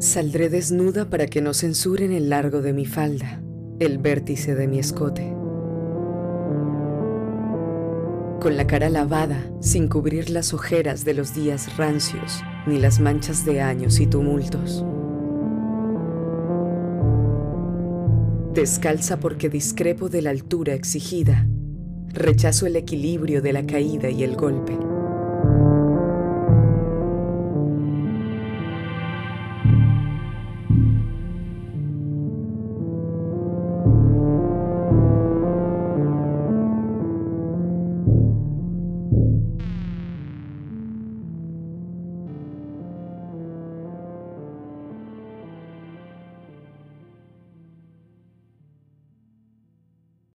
Saldré desnuda para que no censuren el largo de mi falda, el vértice de mi escote. Con la cara lavada, sin cubrir las ojeras de los días rancios, ni las manchas de años y tumultos. Descalza porque discrepo de la altura exigida. Rechazo el equilibrio de la caída y el golpe